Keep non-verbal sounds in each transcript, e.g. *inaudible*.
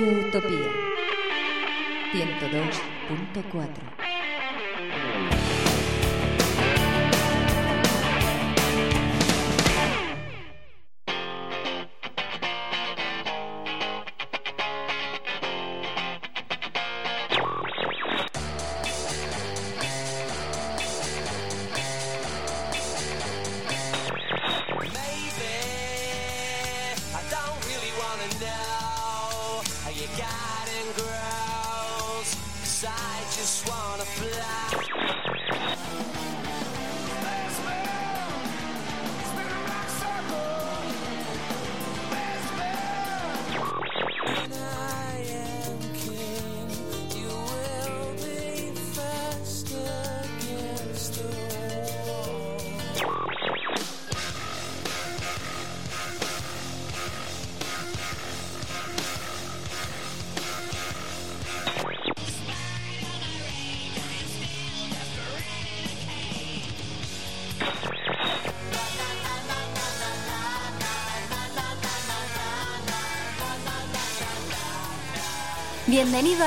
Utopía. 102.4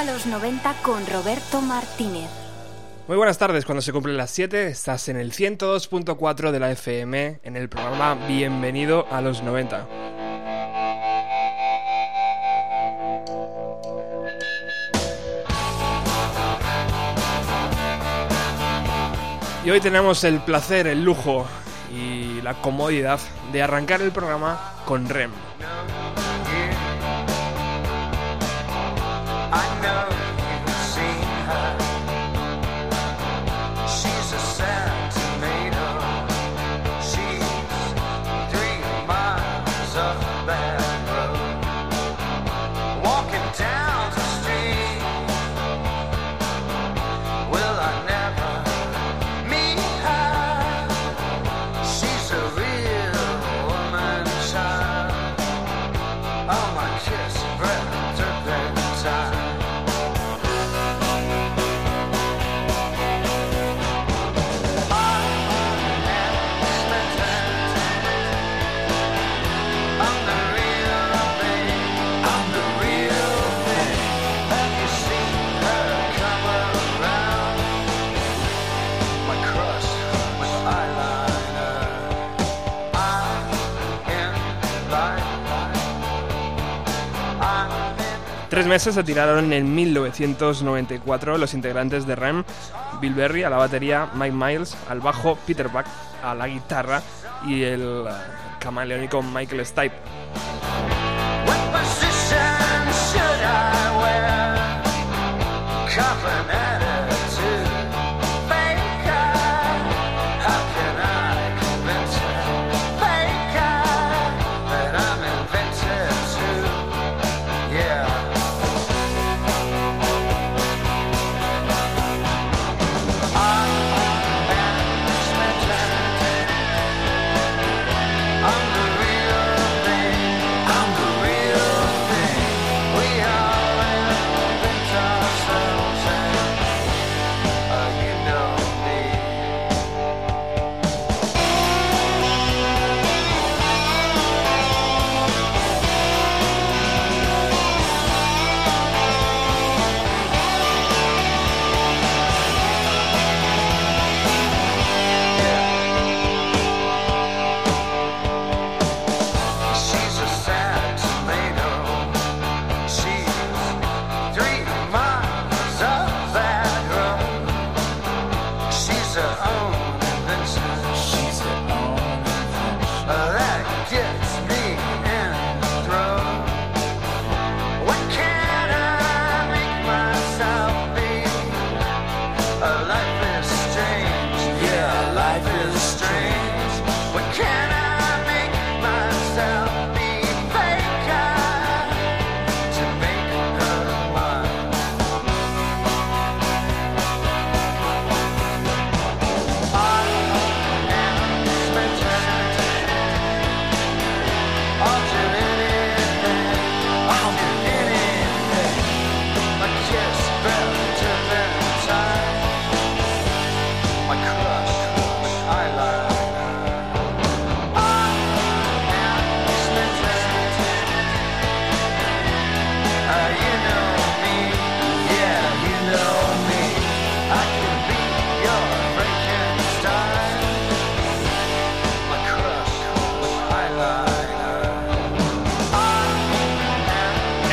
a los 90 con Roberto Martínez. Muy buenas tardes, cuando se cumplen las 7 estás en el 102.4 de la FM en el programa Bienvenido a los 90. Y hoy tenemos el placer, el lujo y la comodidad de arrancar el programa con REM. Meses se tiraron en 1994 los integrantes de REM, Bill Berry a la batería, Mike Miles al bajo, Peter Buck a la guitarra y el eh, camaleónico Michael Stipe.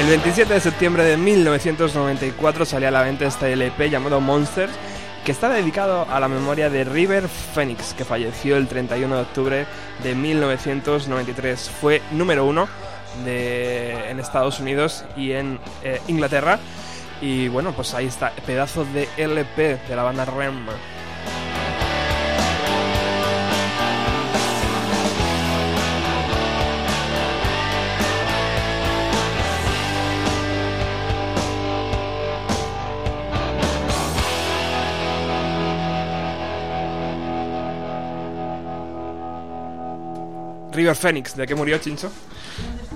27 de septiembre de 1994 salía a la venta este LP llamado Monsters, que está dedicado a la memoria de River Phoenix, que falleció el 31 de octubre de 1993. Fue número uno en Estados Unidos y en eh, Inglaterra. Y bueno, pues ahí está, pedazo de LP de la banda REM. River Phoenix, ¿de qué murió Chincho?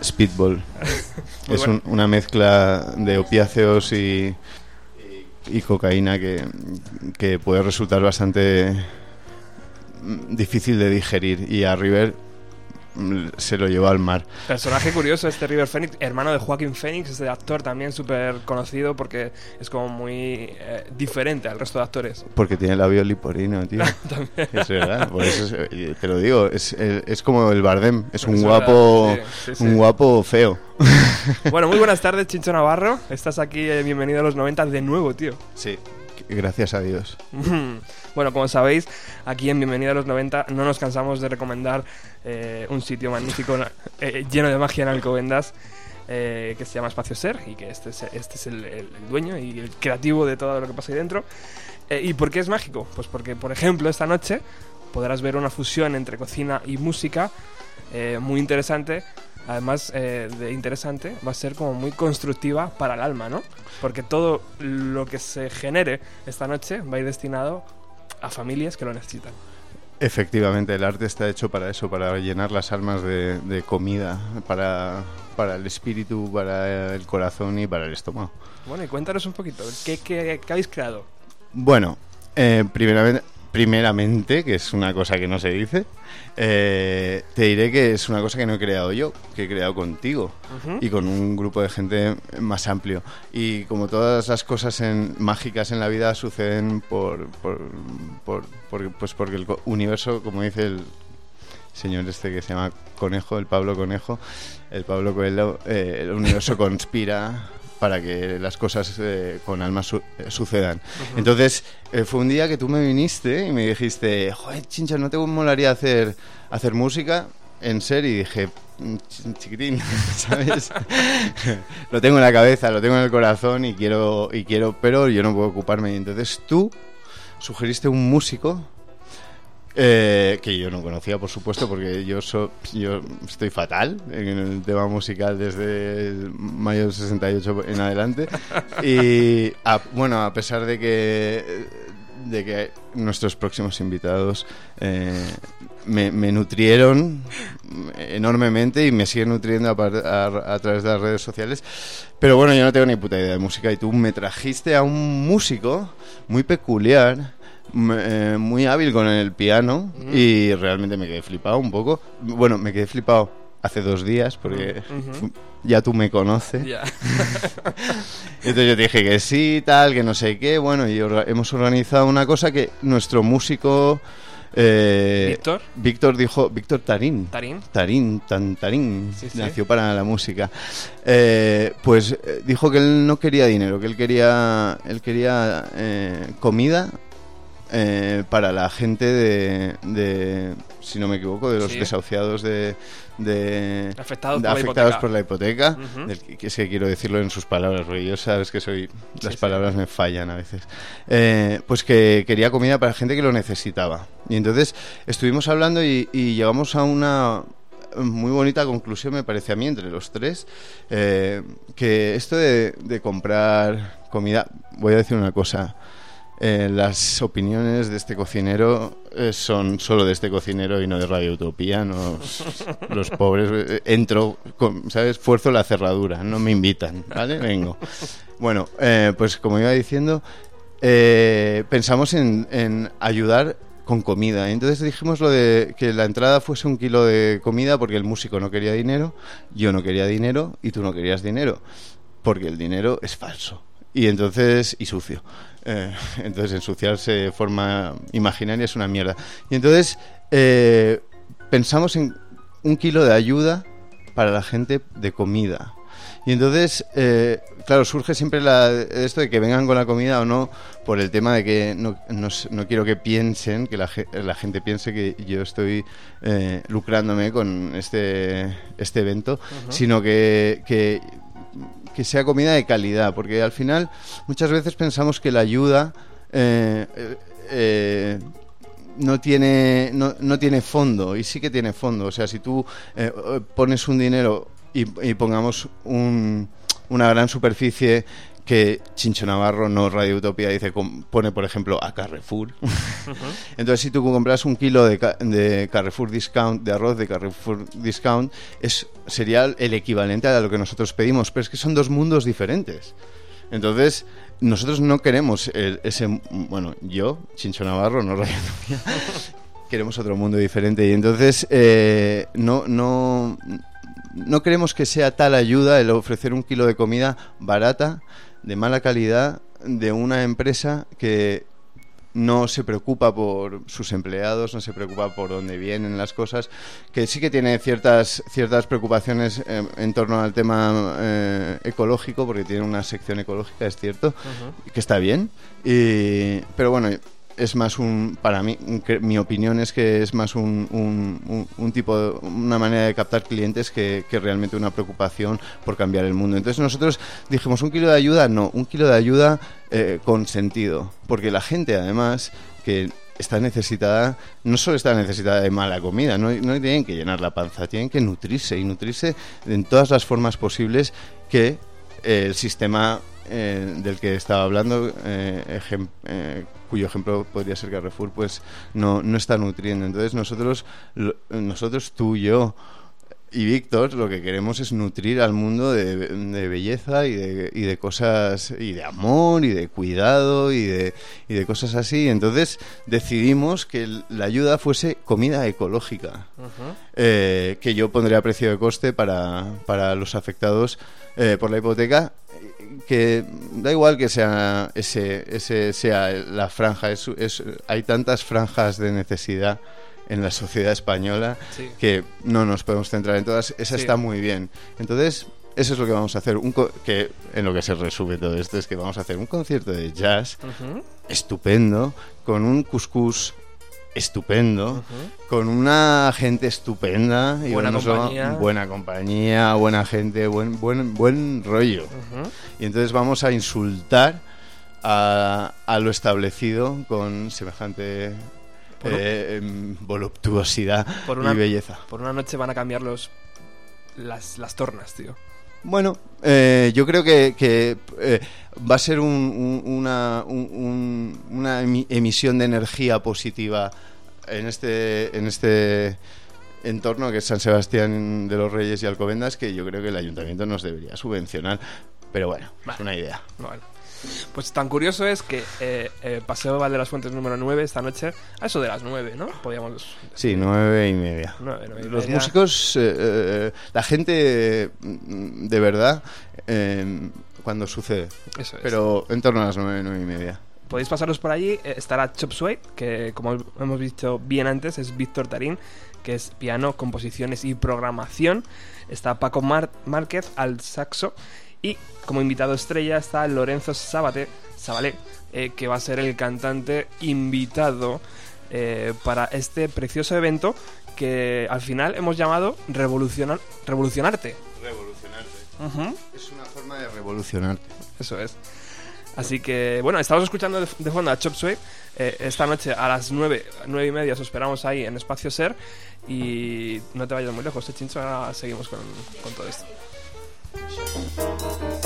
Speedball. *laughs* Es bueno. un- una mezcla de opiáceos y, y cocaína que, que puede resultar bastante mm, difícil de digerir. Y a River se lo llevó al mar. Personaje curioso este River Phoenix, hermano de Joaquín Phoenix, este actor también súper conocido porque es como muy eh, diferente al resto de actores. Porque tiene labio liporino, tío. *laughs* Es verdad, por eso es- eh, te lo digo. Es, es como el Bardem. Es un guapo, verdad, sí, sí, sí. un guapo feo. Bueno, muy buenas tardes, Chincho Navarro. Estás aquí, eh, bienvenido a los 90 de nuevo, tío. Sí, gracias a Dios. *laughs* Bueno, como sabéis, aquí en Bienvenido a los 90 no nos cansamos de recomendar eh, un sitio magnífico *laughs* eh, lleno de magia en Alcobendas eh, que se llama Espacio Ser y que este es, este es el, el dueño y el creativo de todo lo que pasa ahí dentro. Eh, ¿Y por qué es mágico? Pues porque, por ejemplo, esta noche podrás ver una fusión entre cocina y música eh, muy interesante. Además eh, de interesante, va a ser como muy constructiva para el alma, ¿no? Porque todo lo que se genere esta noche va a ir destinado a familias que lo necesitan. Efectivamente, el arte está hecho para eso, para llenar las almas de, de comida, para, para el espíritu, para el corazón y para el estómago. Bueno, y cuéntanos un poquito, ¿qué, qué, qué habéis creado? Bueno, eh, primeramente, primeramente, que es una cosa que no se dice, eh, te diré que es una cosa que no he creado yo, que he creado contigo y con un grupo de gente más amplio. Y como todas las cosas en- mágicas en la vida suceden por, por, por- por- pues porque el universo, como dice el señor este que se llama Conejo, el Pablo Conejo, el Pablo Coelho, eh, el universo *laughs* conspira para que las cosas eh, con alma su- eh, sucedan. Entonces, eh, fue un día que tú me viniste y me dijiste, joder, chincha, ¿no te molaría hacer, hacer música? En serio, y dije, "Mm, ch- chiquitín, *laughs* ¿sabes? *laughs* lo tengo en la cabeza, lo tengo en el corazón y quiero, y quiero, pero yo no puedo ocuparme. Y entonces tú sugeriste un músico eh, que yo no conocía, por supuesto, porque yo, so- yo estoy fatal en el tema musical desde mayo del 68 en adelante. *laughs* Y a- bueno, a pesar de que, de que nuestros próximos invitados eh, me, me nutrieron enormemente y me siguen nutriendo a, a- a través de las redes sociales. Pero bueno, yo no tengo ni puta idea de música y tú me trajiste a un músico muy peculiar eh, muy hábil con el piano y realmente me quedé flipado un poco. Bueno, me quedé flipado hace dos días porque ya tú me conoces. Ya. *laughs* Entonces yo te dije que sí, tal, que no sé qué. Bueno, y orga- hemos organizado una cosa que nuestro músico... eh, ¿Víctor? Víctor dijo, Víctor Tarín. Tarín. Tarín, tan Tarín, Sí, sí. nació para la música. Eh, pues eh, dijo que él no quería dinero, que él quería, él quería eh, comida eh, para la gente de, de, si no me equivoco, de los Sí. desahuciados de, de- Afectados de por la afectados hipoteca. por la hipoteca. Ujú. del que, es que quiero decirlo en sus palabras, porque yo sabes que soy, las sí. palabras me fallan a veces. Eh, pues que quería comida para gente que lo necesitaba. Y entonces estuvimos hablando y, y llegamos a una muy bonita conclusión, me parece a mí, entre los tres, eh, que esto de, de comprar comida, voy a decir una cosa. Eh, las opiniones de este cocinero eh, son solo de este cocinero y no de Radio Utopía. no- *laughs* los pobres eh, entro, con, ¿sabes? Fuerzo la cerradura, no me invitan, ¿vale? Vengo. Bueno, eh, pues como iba diciendo, pensamos en, en ayudar con comida. Entonces dijimos lo de que la entrada fuese un kilo de comida porque el músico no quería dinero, yo no quería dinero y tú no querías dinero, porque el dinero es falso. Y entonces, y sucio. Eh, entonces ensuciarse de forma imaginaria es una mierda. Y entonces eh, pensamos en un kilo de ayuda para la gente de comida. Y entonces, eh, claro, surge siempre la, esto de que vengan con la comida o no, por el tema de que no, no, no quiero que piensen, que la, la gente piense que yo estoy eh, lucrándome con este, este evento, sino que, que, que sea comida de calidad, porque al final muchas veces pensamos que la ayuda... eh, eh, no tiene no, no tiene fondo y sí que tiene fondo. O sea si tú eh, pones un dinero y, pongamos un- una gran superficie que Chincho Navarro no Radio Utopía dice pone por ejemplo a Carrefour *laughs* entonces si tú compras un kilo de, de Carrefour Discount de arroz de Carrefour Discount es sería el equivalente a lo que nosotros pedimos pero es que son dos mundos diferentes entonces, nosotros no queremos el- ese. Bueno, yo, Chincho Navarro, no Radio Utopía, *laughs* queremos otro mundo diferente. Y entonces, eh, no, no, no queremos que sea tal ayuda el ofrecer un kilo de comida barata, de mala calidad, de una empresa que no se preocupa por sus empleados, no se preocupa por dónde vienen las cosas, que sí que tiene ciertas ciertas preocupaciones eh, en torno al tema eh, ecológico, porque tiene una sección ecológica, es cierto, que está bien, y, pero bueno, es más un, para mí, mi opinión es que es más un, un, un- tipo, una manera de captar clientes que, que realmente una preocupación por cambiar el mundo. Entonces nosotros dijimos, ¿un kilo de ayuda? No, un kilo de ayuda eh, con sentido, porque la gente además que está necesitada, no solo está necesitada de mala comida, no, no tienen que llenar la panza, tienen que nutrirse y nutrirse en todas las formas posibles que el sistema eh, del que estaba hablando, eh, ejem- eh, cuyo ejemplo podría ser Carrefour, pues no, no está nutriendo. Entonces nosotros, lo- nosotros tú, yo y Víctor, lo que queremos es nutrir al mundo de, de belleza y de, y de cosas, y de amor, y de cuidado, y de, y de cosas así. Entonces decidimos que la ayuda fuese comida ecológica que yo pondría a precio de coste para, para los afectados eh, por la hipoteca que da igual que sea ese, ese sea la franja es, es- hay tantas franjas de necesidad en la sociedad española Sí. que no nos podemos centrar en todas esa Sí. está muy bien entonces eso es lo que vamos a hacer un co- que en lo que se resume todo esto es que vamos a hacer un concierto de jazz Ujú. estupendo, con un couscous estupendo, con una gente estupenda y Buena solo- compañía. buena compañía, buena gente, buen buen buen rollo. Y entonces vamos a insultar a, a lo establecido con semejante Por eh, em, voluptuosidad Por una- y belleza. Por una noche van a cambiar los las, las tornas, tío. Bueno, eh, yo creo que, que, eh, va a ser un- un- una, un- un- una emi- emisión de energía positiva en este, en este entorno que es San Sebastián de los Reyes y Alcobendas que yo creo que el ayuntamiento nos debería subvencionar. Pero bueno, es una idea. Bueno. Pues tan curioso es que eh, eh, Paseo Val de las Fuentes número 9 esta noche, a eso de las 9, ¿no? Podríamos... Sí, nueve y media. Nueve, nueve y Los media. músicos, eh, eh, la gente mm, de verdad, eh, cuando sucede. Eso es. Pero en torno a las nueve, nueve y media. Podéis pasaros por allí, eh, estará Chop Suey, que como hemos visto bien antes es Víctor Tarín, que es piano, composiciones y programación. Está Paco Mar- Márquez al saxo y como invitado estrella está Lorenzo Sabate, Sabalé, eh, que va a ser el cantante invitado eh, para este precioso evento que al final hemos llamado Revolucionar, Revolucionarte. Revolucionarte. Es una forma de revolucionarte. Eso es. Así que, bueno, estamos escuchando de, de fondo a Chop Suey. Eh, esta noche a las 9, 9 y media os esperamos ahí en Espacio Ser. Y no te vayas muy lejos, ¿eh, Chincho? Ahora seguimos con, con todo esto. Thank you.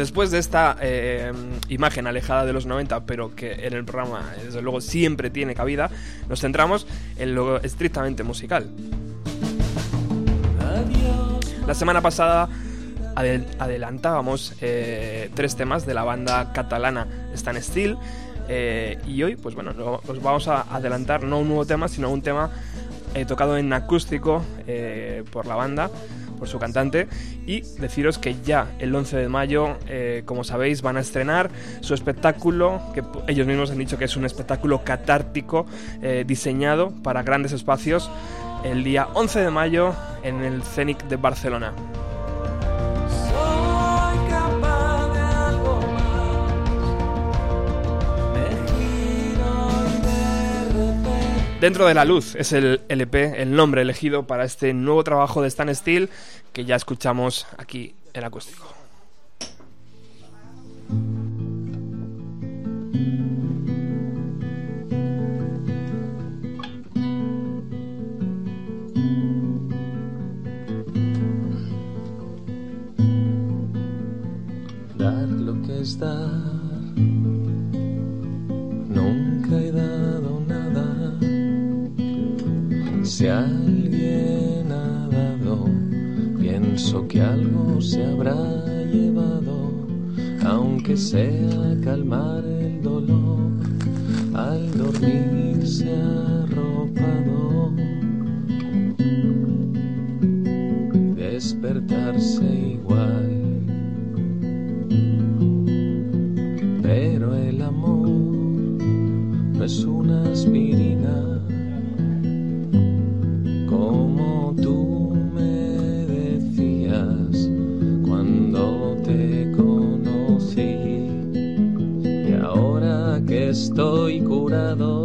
Después de esta eh, imagen alejada de los 90, pero que en el programa, desde luego, siempre tiene cabida, nos centramos en lo estrictamente musical. La semana pasada adelantábamos eh, tres temas de la banda catalana Stan Steel eh, y hoy, pues bueno, os vamos a adelantar no un nuevo tema, sino un tema tocado en acústico por la banda por su cantante. Y deciros que ya el 11 de mayo, eh, como sabéis, van a estrenar su espectáculo, que ellos mismos han dicho que es un espectáculo catártico eh, diseñado para grandes espacios, el día 11 de mayo en el Cenic de Barcelona. Dentro de la luz es el LP, el nombre elegido para este nuevo trabajo de Stan Steel que ya escuchamos aquí en acústico. Dar lo que es Si alguien ha dado, pienso que algo se habrá llevado, aunque sea calmar el dolor al dormirse arropado y despertarse igual. Estoy curado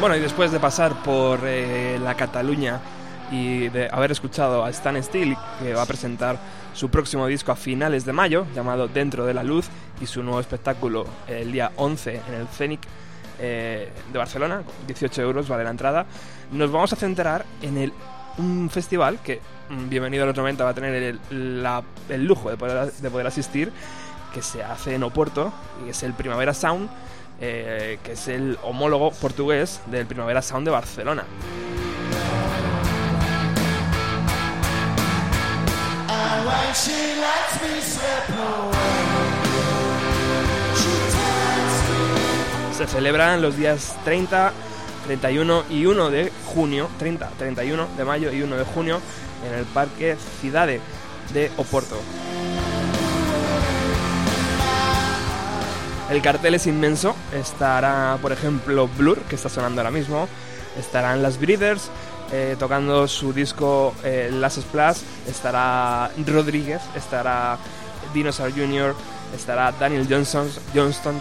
Bueno, y después de pasar por eh, la Cataluña y de haber escuchado a Stan Steele, que va a presentar su próximo disco a finales de mayo, llamado Dentro de la Luz, y su nuevo espectáculo el día 11 en el Cenic eh, de Barcelona, 18 euros vale la entrada, nos vamos a centrar en el, un festival que, mm, bienvenido a los 90, va a tener el, el lujo de poder, de poder asistir, que se hace en Oporto, y es el Primavera Sound, eh, que es el homólogo portugués del Primavera Sound de Barcelona. Se celebran los días 30, 31 y 1 de junio, 30, 31 de mayo y 1 de junio en el Parque Cidade de Oporto. El cartel es inmenso, estará por ejemplo Blur, que está sonando ahora mismo, estarán las Breeders eh, tocando su disco eh, Last Splash, estará Rodríguez, estará Dinosaur Jr., estará Daniel Johnson, Johnston,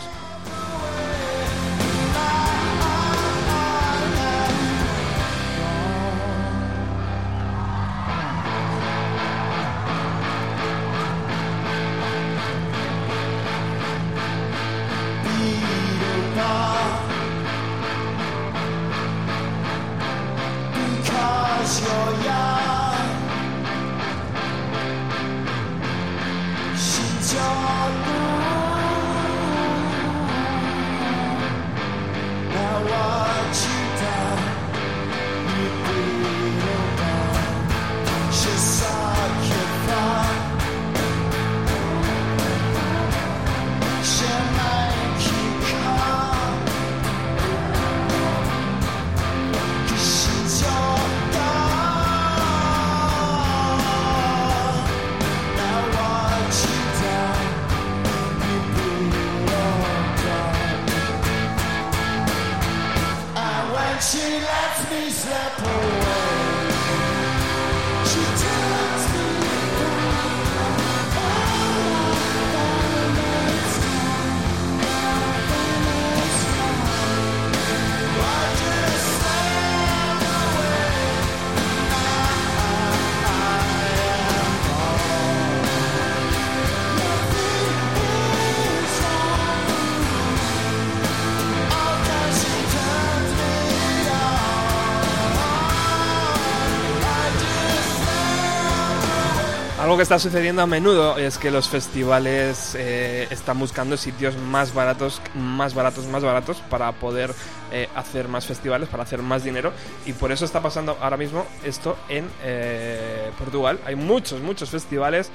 Algo que está sucediendo a menudo es que los festivales eh, están buscando sitios más baratos, más baratos, más baratos para poder eh, hacer más festivales, para hacer más dinero. Y por eso está pasando ahora mismo esto en eh, Portugal. Hay muchos, muchos festivales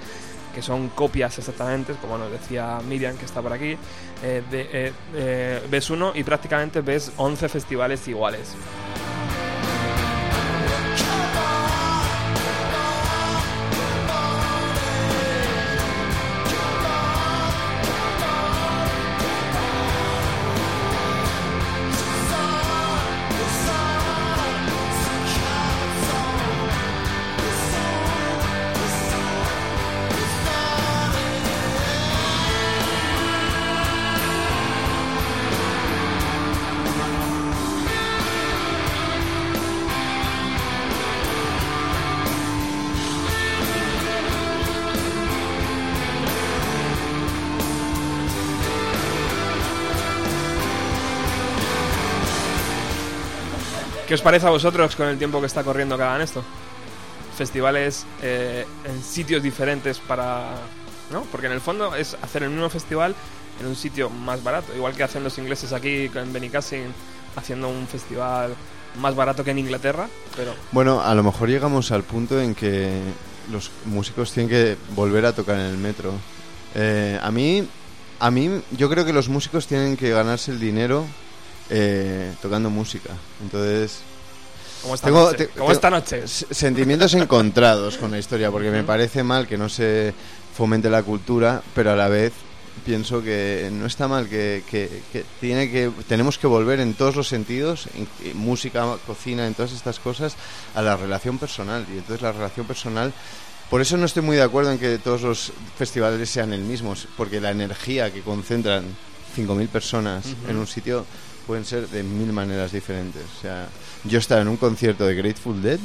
que son copias exactamente, como nos decía Miriam, que está por aquí. ves uno y prácticamente ves 11 festivales iguales. ¿Qué os parece a vosotros con el tiempo que está corriendo que hagan esto? Festivales eh, en sitios diferentes para... ¿No? Porque en el fondo es hacer el mismo festival en un sitio más barato. Igual que hacen los ingleses aquí en Benicassin haciendo un festival más barato que en Inglaterra, pero... Bueno, a lo mejor llegamos al punto en que los músicos tienen que volver a tocar en el metro. Eh, a mí, a mí, yo creo que los músicos tienen que ganarse el dinero eh, tocando música. Entonces, Como esta Tengo- noche. te- como tengo- esta noche. s- sentimientos encontrados con la historia, porque me parece mal que no se fomente la cultura, pero a la vez pienso que no está mal, que, que- que tiene que tenemos que volver en todos los sentidos, en, en música, cocina, en todas estas cosas, a la relación personal. Y entonces la relación personal... Por eso no estoy muy de acuerdo en que todos los festivales sean el mismo, porque la energía que concentran 5.000 personas en un sitio pueden ser de mil maneras diferentes. O sea, yo estaba en un concierto de Grateful Dead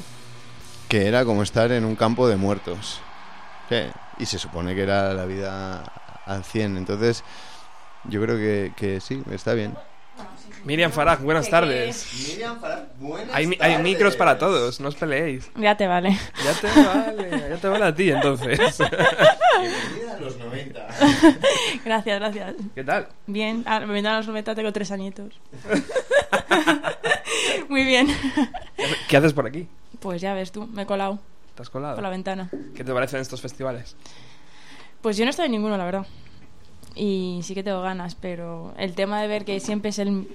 que era como estar en un campo de muertos. Y se supone que era la vida al 100. Entonces, yo creo que, que sí, está bien. Miriam Farag, buenas tardes. Hay, mi- hay micros para todos, no os peleéis. Ya te vale. Ya te vale, ya te vale a ti entonces. *laughs* Bienvenida a los 90. Gracias, gracias. ¿Qué tal? Bien, ah, me vendrán a los 90, tengo tres añitos. *laughs* Muy bien. ¿Qué haces por aquí? Pues ya ves tú, me he colado ¿Te has colado? por la ventana. ¿Qué te parecen estos festivales? Pues yo no estoy en ninguno, la verdad. Y sí que tengo ganas, pero el tema de ver que siempre es el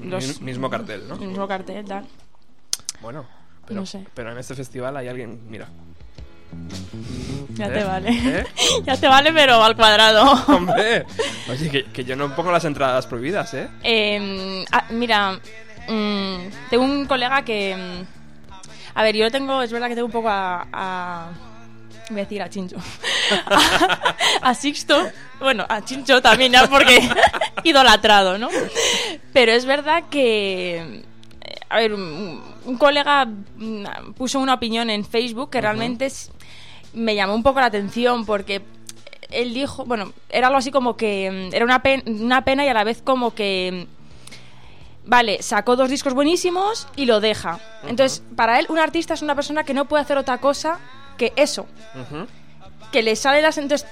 los- Mi- mismo cartel, ¿no? el mismo cartel, tal. Bueno, pero, No sé. pero en este festival hay alguien, mira. Ya ¿Eh? te vale. ¿Eh? *laughs* ya te vale, pero al cuadrado. *laughs* Hombre, oye, que, que yo no pongo las entradas prohibidas, ¿eh? Eh, ah, mira, mm, tengo un colega que. mm, a ver, yo tengo. Es verdad que tengo un poco a. a voy a decir a Chincho. a, *laughs* a Sixto. Bueno, a Chincho también, ya porque. *laughs* idolatrado, ¿no? Pero es verdad que. A ver, un, un colega mm, puso una opinión en Facebook que realmente es- me llamó un poco la atención porque él dijo, bueno, era algo así como que mm, era una, pen- una pena y a la vez como que, mm, vale, sacó dos discos buenísimos y lo deja. Entonces, para él, un artista es una persona que no puede hacer otra cosa que eso, que le sale las... Entonces,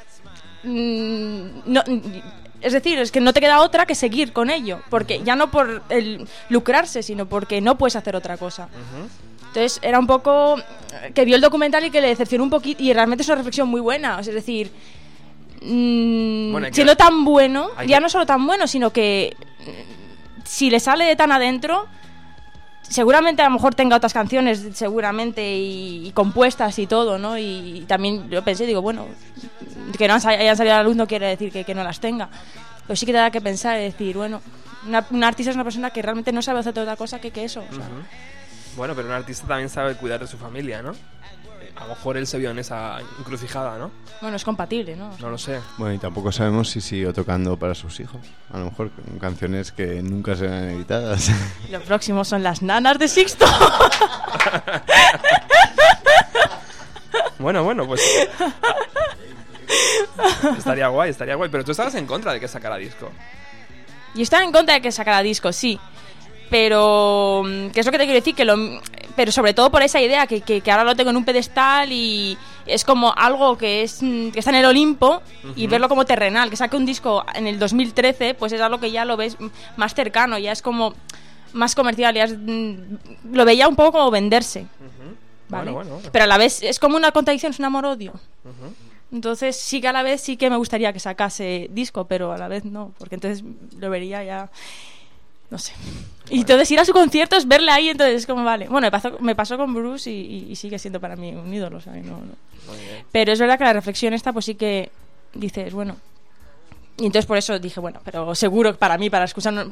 mm, no, es decir, es que no te queda otra que seguir con ello, porque ya no por el lucrarse, sino porque no puedes hacer otra cosa. Entonces era un poco eh, que vio el documental y que le decepcionó un poquito y realmente es una reflexión muy buena, es decir, mm, Bueno, que- siendo tan bueno, ya no solo tan bueno, sino que mm, si le sale de tan adentro, seguramente a lo mejor tenga otras canciones, seguramente, y, compuestas y todo, ¿no? Y, también yo pensé, digo, bueno, que no hayan salido a la luz no quiere decir que, no las tenga. Pero sí que te da que pensar y decir, bueno, una, un artista es una persona que realmente no sabe hacer otra cosa que, que eso. Bueno, pero un artista también sabe cuidar de su familia, ¿no? A lo mejor él se vio en esa encrucijada, ¿no? Bueno, es compatible, ¿no? No lo sé. Bueno, y tampoco sabemos si siguió tocando para sus hijos. A lo mejor con canciones que nunca serán editadas. *laughs* Lo próximo son las nanas de Sixto. *laughs* Bueno, bueno, pues. estaría guay, estaría guay. Pero tú estabas en contra de que sacara disco. y estaba en contra de que sacara disco, sí. Pero, mm, ¿qué es lo que te quiero decir? Que lo, pero sobre todo por esa idea, que, que, que ahora lo tengo en un pedestal y es como algo que, es, mm, que está en el Olimpo y verlo como terrenal. Que saque un disco en el 2013, pues es algo que ya lo ves más cercano, ya es como más comercial, ya es, mm, lo veía un poco como venderse. ¿vale? Bueno, bueno. Pero a la vez es como una contradicción, es un amor-odio. Entonces sí que a la vez sí que me gustaría que sacase disco, pero a la vez no, porque entonces lo vería ya, no sé. Y entonces ir a su concierto es verle ahí, entonces es como, vale. Bueno, me pasó, me pasó con Bruce y, sigue siendo para mí un ídolo, que no. Pero es verdad que la reflexión esta, pues sí que dices, bueno. Y entonces por eso dije, bueno, pero seguro que para mí, para escuchar,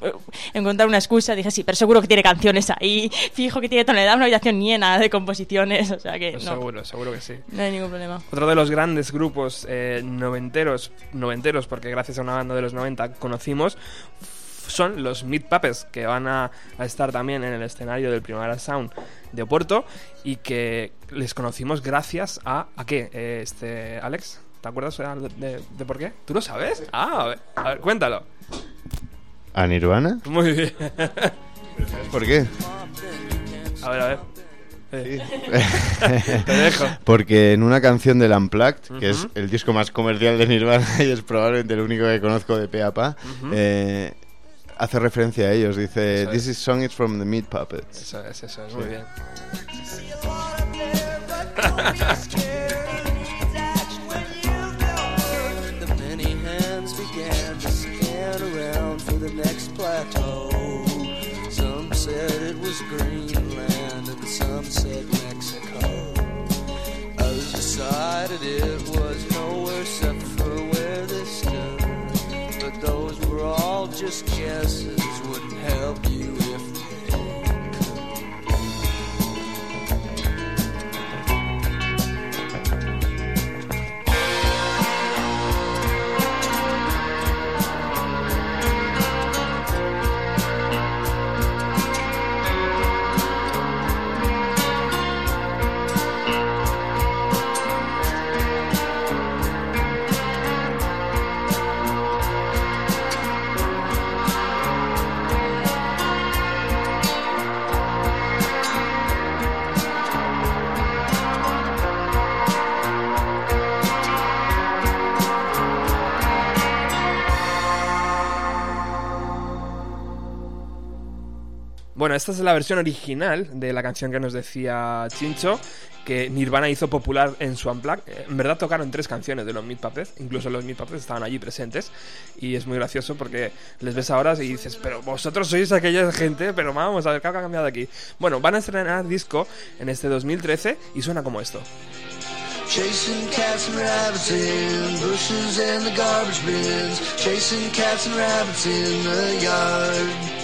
encontrar una excusa, dije, sí, pero seguro que tiene canciones ahí, *laughs* fijo que tiene tonalidad, una habitación llena de composiciones, o sea que no, Seguro, seguro que sí. no hay ningún problema. Otro de los grandes grupos eh, noventeros, noventeros, porque gracias a una banda de los 90 conocimos, son los Meat Puppets, que van a, a estar también en el escenario del Primavera Sound de Oporto y que les conocimos gracias a... ¿A qué, eh, este, Alex? ¿Te acuerdas eh, de, de- de por qué? ¿Tú lo sabes? Ah, a ver, a ver, cuéntalo. ¿A Nirvana? Muy bien. *laughs* ¿Por qué? A ver, a ver. Eh, *laughs* Te dejo. Porque en una canción del Unplugged, que es el disco más comercial de Nirvana *laughs* y es probablemente el único que conozco de pe a pa, eh, hace referencia a ellos. Dice, Eso This is song is from the Meat Puppets. Eso es, eso es, muy bien. The many hands began to scan around for the next plateau. Some said it was Greenland, and some said Mexico. Others decided it was nowhere except those were all just guesses, wouldn't help you if Bueno, esta es la versión original de la canción que nos decía Chincho, que Nirvana hizo popular en su. Eh, En verdad tocaron tres canciones de los Meat Puppets, incluso los Meat Puppets estaban allí presentes, y es muy gracioso porque les ves ahora y dices, pero vosotros sois aquella gente, pero vamos a ver qué ha cambiado aquí. Bueno, van a estrenar disco en este 2013 y suena como esto. Chasing cats and rabbits in bushes and the garbage bins. Chasing cats and rabbits in the yard.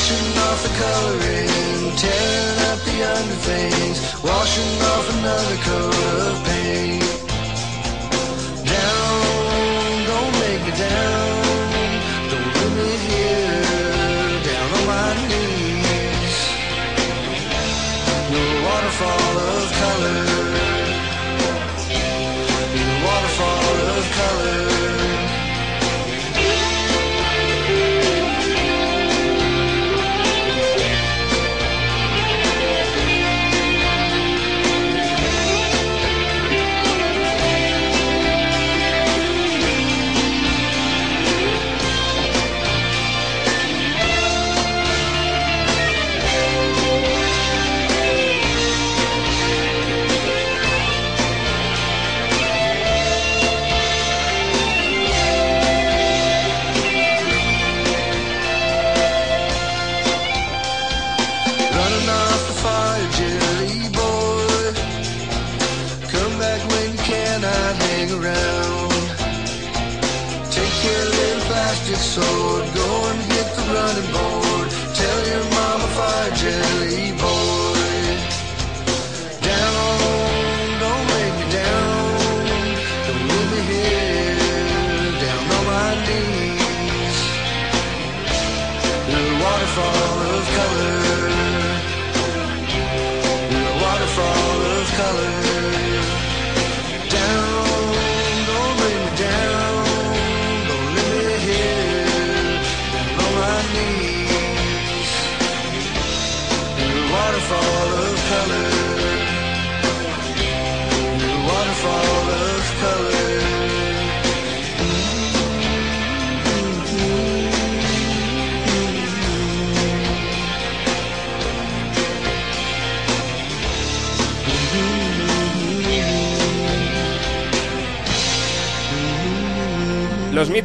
Washing off the coloring, tearing up the underthings. Washing off another coat of paint. Down, don't make me down. Don't leave me here, down on my knees. You're waterfall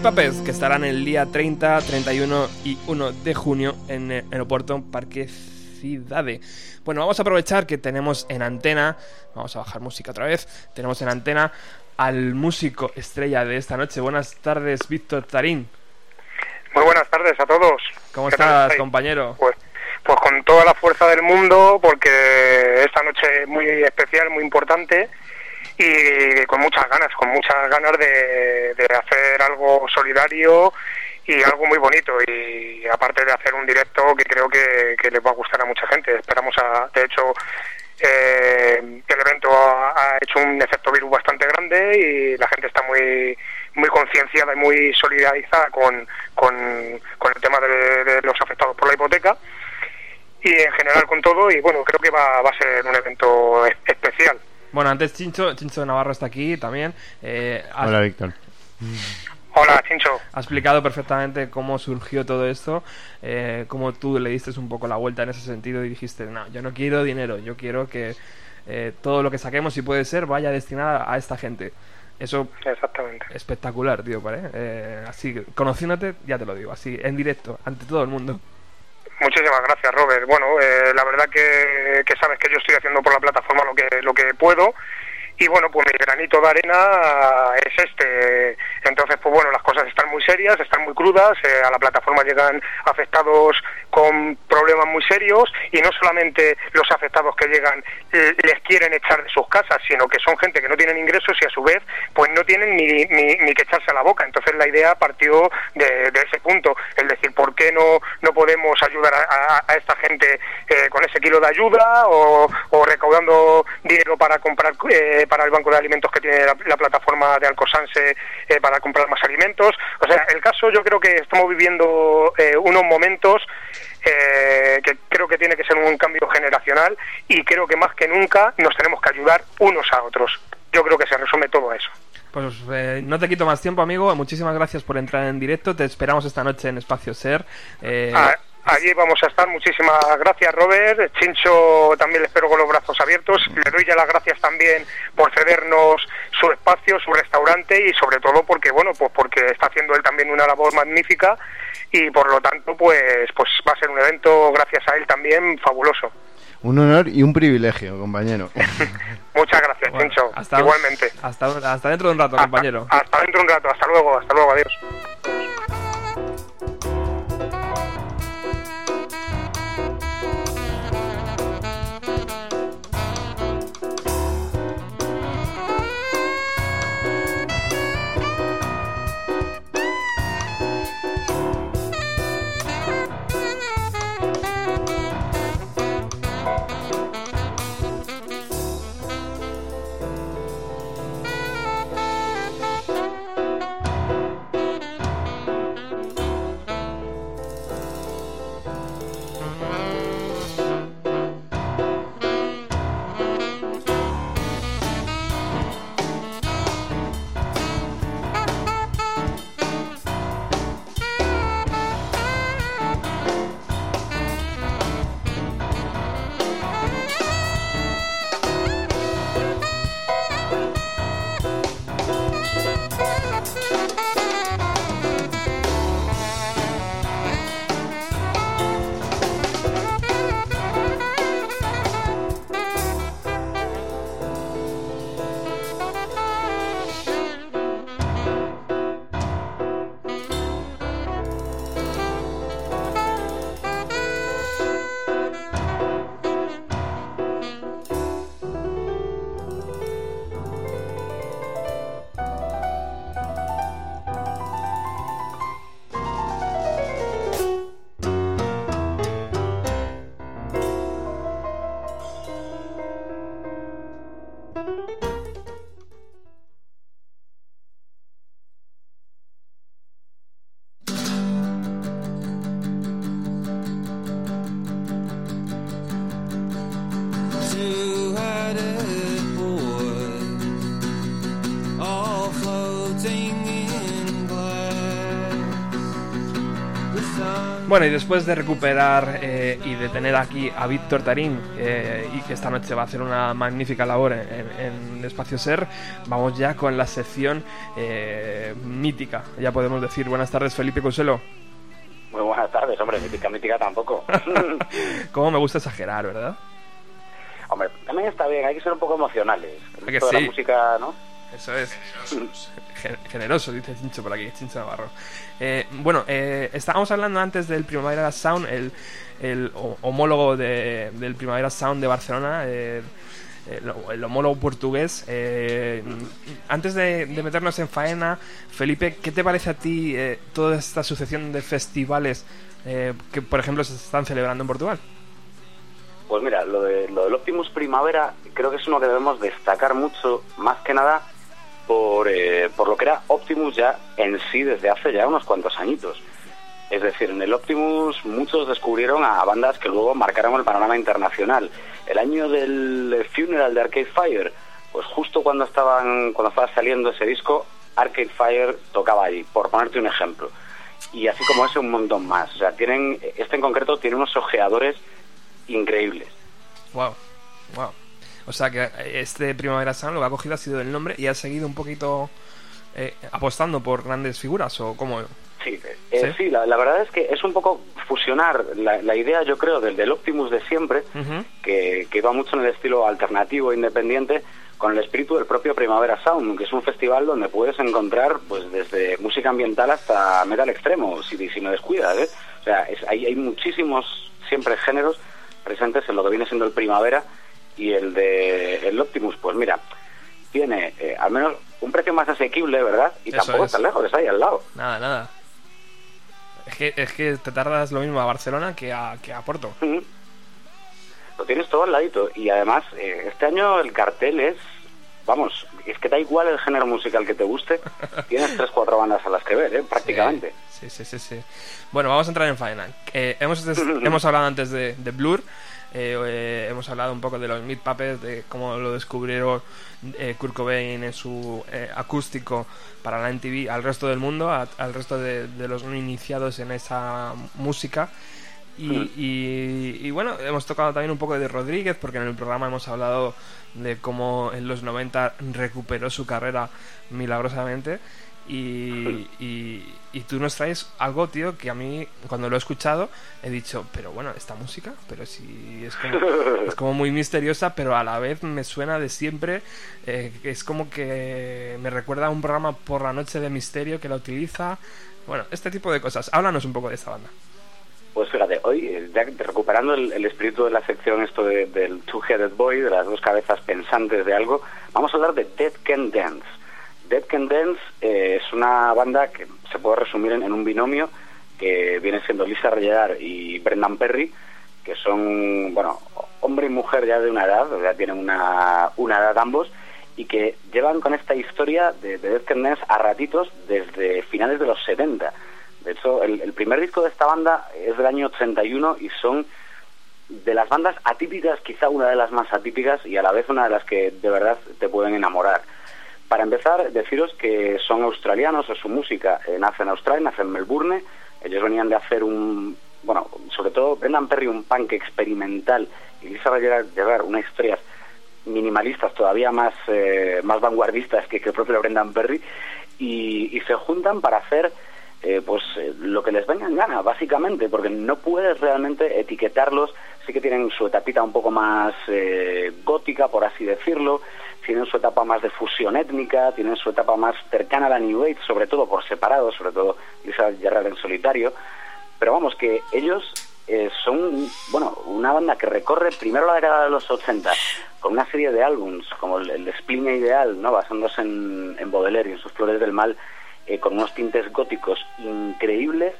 Puppets, que estarán el día 30, 31 y 1 de junio en el aeropuerto Parque Cidade. Bueno, vamos a aprovechar que tenemos en antena, vamos a bajar música otra vez, tenemos en antena al músico estrella de esta noche. Buenas tardes, Víctor Tarín. Muy buenas tardes a todos. ¿Cómo ¿Qué tal estás, estáis? compañero? Pues, pues con toda la fuerza del mundo, porque esta noche es muy especial, muy importante y con muchas ganas, con muchas ganas de, de hacer algo solidario y algo muy bonito. Y aparte de hacer un directo que creo que, que les va a gustar a mucha gente. Esperamos, a, de hecho, eh, el evento ha, hecho un efecto virus bastante grande y la gente está muy muy concienciada y muy solidarizada con, con, el tema de, de los afectados por la hipoteca y en general con todo y bueno creo que va, va a ser un evento es- especial Bueno, antes Chincho, Chincho de Navarro está aquí también. Eh, ha, Hola, Víctor. hola Chincho ha explicado perfectamente cómo surgió todo esto, eh, cómo tú le diste un poco la vuelta en ese sentido y dijiste, no, yo no quiero dinero, yo quiero que eh, todo lo que saquemos, si puede ser, vaya destinada a esta gente. Eso exactamente espectacular, tío, ¿vale? Eh, así, conociéndote, ya te lo digo, así, en directo, ante todo el mundo. Muchísimas gracias, Robert. Bueno, eh, la verdad que, que sabes que yo estoy haciendo por la plataforma lo que lo que puedo y bueno, pues mi granito de arena es este. Entonces, pues bueno, las cosas están muy serias, están muy crudas. eh, a la plataforma llegan afectados con problemas muy serios y no solamente los afectados que llegan les quieren echar de sus casas, sino que son gente que no tienen ingresos y a su vez, pues no tienen ni, ni, ni que echarse a la boca. Entonces, la idea partió de, de ese punto, el decir, ¿por qué no, no podemos ayudar a, a- a esta gente eh, con ese kilo de ayuda o, o recaudando dinero para comprar eh, para el banco de alimentos que tiene la, la plataforma de Alcosanse eh, para comprar más alimentos. O sea, el caso yo creo que estamos viviendo eh, unos momentos eh, que creo que tiene que ser un cambio generacional y creo que más que nunca nos tenemos que ayudar unos a otros. Yo creo que se resume todo eso. Pues eh, no te quito más tiempo, amigo. Muchísimas gracias por entrar en directo. Te esperamos esta noche en Espacio Ser. Eh, Ah, Allí vamos a estar. Muchísimas gracias, Robert. Chincho también le espero con los brazos abiertos. Le doy ya las gracias también por cedernos su espacio, su restaurante y sobre todo porque, bueno, pues porque está haciendo él también una labor magnífica y por lo tanto, pues, pues va a ser un evento gracias a él también fabuloso. Un honor y un privilegio, compañero. *laughs* Muchas gracias, bueno, Chincho. hasta, Igualmente. Hasta, hasta dentro de un rato, Hasta- compañero. Hasta dentro de un rato. Hasta luego. Hasta luego. Adiós. Bueno, y después de recuperar eh, y de tener aquí a Víctor Tarín, eh, y que esta noche va a hacer una magnífica labor en, en- en Espacio Ser, vamos ya con la sección eh, mítica. Ya podemos decir buenas tardes, Felipe Consuelo. Muy buenas tardes, hombre, mítica, mítica tampoco. *laughs* *laughs* Cómo me gusta exagerar, ¿verdad? hombre, también está bien, hay que ser un poco emocionales. ¿A que sí? la música, ¿no? Eso es. Gen- Generoso, dice Chincho por aquí, Chincho Navarro. Eh, bueno, eh, estábamos hablando antes del Primavera Sound, el, el ho- homólogo de- del Primavera Sound de Barcelona, eh, el, homólogo portugués. Eh, antes de, de meternos en faena, Felipe, ¿qué te parece a ti eh, toda esta sucesión de festivales eh, que, por ejemplo, se están celebrando en Portugal? Pues mira, lo, de, lo del Optimus Primavera creo que es uno que debemos destacar mucho, más que nada por, eh, por lo que era Optimus ya en sí desde hace ya unos cuantos añitos. Es decir, en el Optimus muchos descubrieron a bandas que luego marcaron el panorama internacional. El año del funeral de Arcade Fire, pues justo cuando estaban cuando estaba saliendo ese disco, Arcade Fire tocaba allí, por ponerte un ejemplo. Y así como ese un montón más. O sea, tienen este en concreto tiene unos ojeadores increíbles. Wow, wow. O sea que este Primavera Sound lo que ha cogido ha sido el nombre y ha seguido un poquito eh, apostando por grandes figuras o como... Sí, eh, ¿Sí? sí, la, la verdad es que es un poco fusionar la, la idea, yo creo, del, del Optimus de siempre, que, que iba mucho en el estilo alternativo e independiente, con el espíritu del propio Primavera Sound, que es un festival donde puedes encontrar pues desde música ambiental hasta metal extremo, si, si no descuidas. ¿eh? O sea, es, hay, hay muchísimos siempre géneros presentes en lo que viene siendo el Primavera y el de el Optimus, pues mira, tiene eh, al menos un precio más asequible, ¿verdad? Y Eso tampoco es. está lejos, está ahí al lado. Nada, nada. Es que, es que te tardas lo mismo a Barcelona que a, que a Porto. Lo tienes todo al ladito. Y además, eh, este año el cartel es, vamos, es que da igual el género musical que te guste, *laughs* tienes tres, cuatro bandas a las que ver, ¿eh? prácticamente. Sí, sí, sí, sí. Bueno, vamos a entrar en faena. Eh, hemos, *laughs* hemos hablado antes de, de Blur, eh, eh, hemos hablado un poco de los Meat Puppets, de cómo lo descubrieron eh, Kurt Cobain en su eh, acústico para la MTV al resto del mundo, a- al resto de, de los no iniciados en esa música. Y, y- y bueno, hemos tocado también un poco de Rodríguez, porque en el programa hemos hablado de cómo en los 90 recuperó su carrera milagrosamente. Y, y, y tú nos traes algo, tío, que a mí cuando lo he escuchado he dicho, pero bueno, esta música, pero si es como, *laughs* es como muy misteriosa, pero a la vez me suena de siempre, eh, es como que me recuerda a un programa por la noche de misterio que la utiliza. Bueno, este tipo de cosas. Háblanos un poco de esta banda. Pues fíjate, hoy, eh, ya recuperando el, el espíritu de la sección esto de- del Two-Headed Boy, de las dos cabezas pensantes de algo, vamos a hablar de Dead Can Dance. Dead Can Dance eh, es una banda que se puede resumir en, un binomio que viene siendo Lisa Relledar y Brendan Perry, que son, bueno, hombre y mujer ya de una edad, sea, tienen una, una edad ambos, y que llevan con esta historia de, de Dead Can Dance a ratitos desde finales de los 70. De hecho, el, el primer disco de esta banda es del año 81 y son de las bandas atípicas, quizá una de las más atípicas y a la vez una de las que de verdad te pueden enamorar. Para empezar, deciros que son australianos, su música eh, nace en Australia, nace en Melbourne. Ellos venían de hacer un, bueno, sobre todo Brendan Perry, un punk experimental, y Lisa llevar unas historias minimalistas todavía más, eh, más vanguardistas que, el propio Brendan Perry, y se juntan para hacer eh, pues eh, lo que les venga en gana, básicamente, porque no puedes realmente etiquetarlos, sí que tienen su etapita un poco más eh, gótica, por así decirlo, tienen su etapa más de fusión étnica, tienen su etapa más cercana a la New Age, sobre todo por separado, sobre todo Lisa Gerrard en solitario, pero vamos, que ellos eh, son, bueno, una banda que recorre primero la década de los 80 con una serie de álbums como el, el Ideal, ¿no? basándose en, en Baudelaire y en sus Flores del Mal, eh, con unos tintes góticos increíbles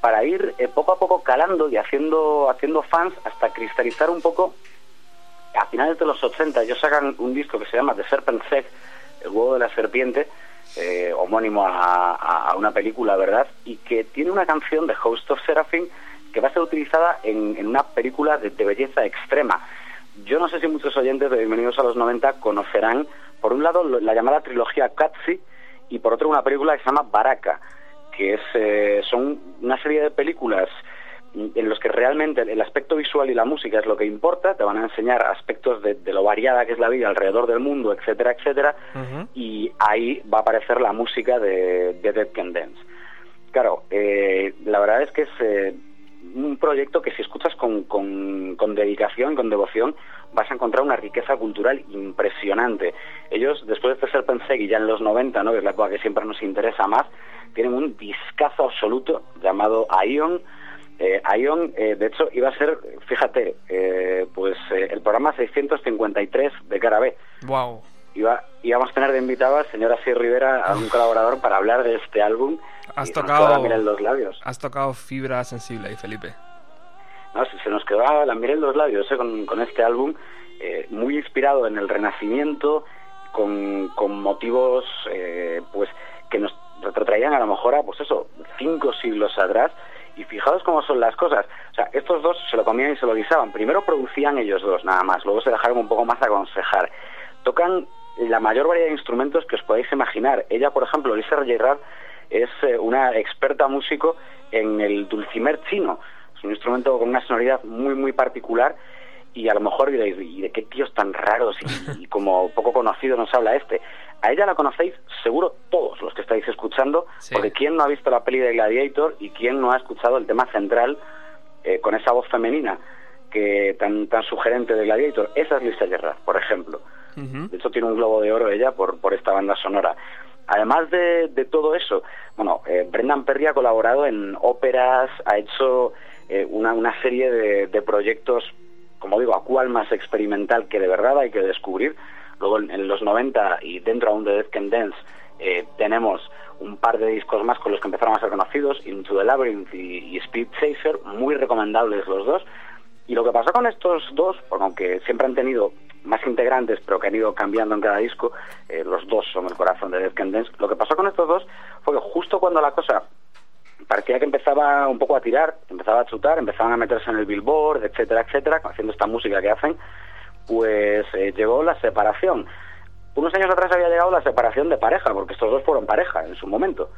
para ir eh, poco a poco calando y haciendo, haciendo fans hasta cristalizar un poco a finales de los 80 ellos sacan un disco que se llama The Serpent Egg, el huevo de la serpiente, eh, homónimo a, una película, ¿verdad? Y que tiene una canción de Host of Seraphim que va a ser utilizada en, en una película de, belleza extrema. Yo no sé si muchos oyentes de Bienvenidos a los 90 conocerán, por un lado, la llamada trilogía Katsi y por otro una película que se llama Baraka, que es, eh, son una serie de películas en los que realmente el aspecto visual y la música es lo que importa, te van a enseñar aspectos de, de lo variada que es la vida alrededor del mundo, etcétera, etcétera, y ahí va a aparecer la música de, de Dead Can Dance. Claro, eh, la verdad es que es, eh, un proyecto que si escuchas con, con, con dedicación con devoción vas a encontrar una riqueza cultural impresionante. Ellos, después de Serpent Segui ya en los 90, ¿no? que es la época que siempre nos interesa más, tienen un discazo absoluto llamado Ion. Eh, Ion, eh, de hecho, iba a ser, fíjate, eh, pues eh, el programa 653 de Cara B. Wow. Iba, íbamos a tener de invitada al señor Así Rivera, a un colaborador, para hablar de este álbum. Has tocado- quedó la miel en los labios. Has tocado fibra sensible ahí, Felipe. No, se, se nos quedó la miel en los labios ¿eh? con, con este álbum, eh, muy inspirado en el Renacimiento, con, con motivos eh, pues que nos retrotraían a lo mejor a, pues eso, cinco siglos atrás. Y fijaos cómo son las cosas. O sea, estos dos se lo comían y se lo guisaban. Primero producían ellos dos, nada más. Luego se dejaron un poco más aconsejar. Tocan la mayor variedad de instrumentos que os podéis imaginar. Ella, por ejemplo, Lisa Gerrard, es eh, una experta músico en el dulcimer chino. Es un instrumento con una sonoridad muy, muy particular y a lo mejor diréis, ¿y de qué tíos tan raros y, y como poco conocido nos habla este? A ella la conocéis seguro todos los que estáis escuchando, Sí. porque ¿quién no ha visto la peli de Gladiator y quién no ha escuchado el tema central eh, con esa voz femenina que tan, tan sugerente de Gladiator? Esa es Lisa Gerrard, por ejemplo. De hecho, tiene un globo de oro ella por, por esta banda sonora. Además de, todo eso, bueno, eh, Brendan Perry ha colaborado en óperas, ha hecho eh, una, serie de, proyectos, como digo, a cual más experimental que de verdad hay que descubrir. Luego en, en los 90 y dentro aún de Death Can Dance eh, tenemos un par de discos más con los que empezaron a ser conocidos, Into the Labyrinth y, y Speed Chaser, muy recomendables los dos. Y lo que pasó con estos dos, aunque siempre han tenido más integrantes, pero que han ido cambiando en cada disco, eh, los dos son el corazón de Death Can Dance, lo que pasó con estos dos fue que justo cuando la cosa parecía que empezaba un poco a tirar, empezaba a chutar, empezaban a meterse en el billboard, etcétera, etcétera, haciendo esta música que hacen, pues eh, llegó la separación. Unos años atrás había llegado la separación de pareja, porque estos dos fueron pareja en su momento.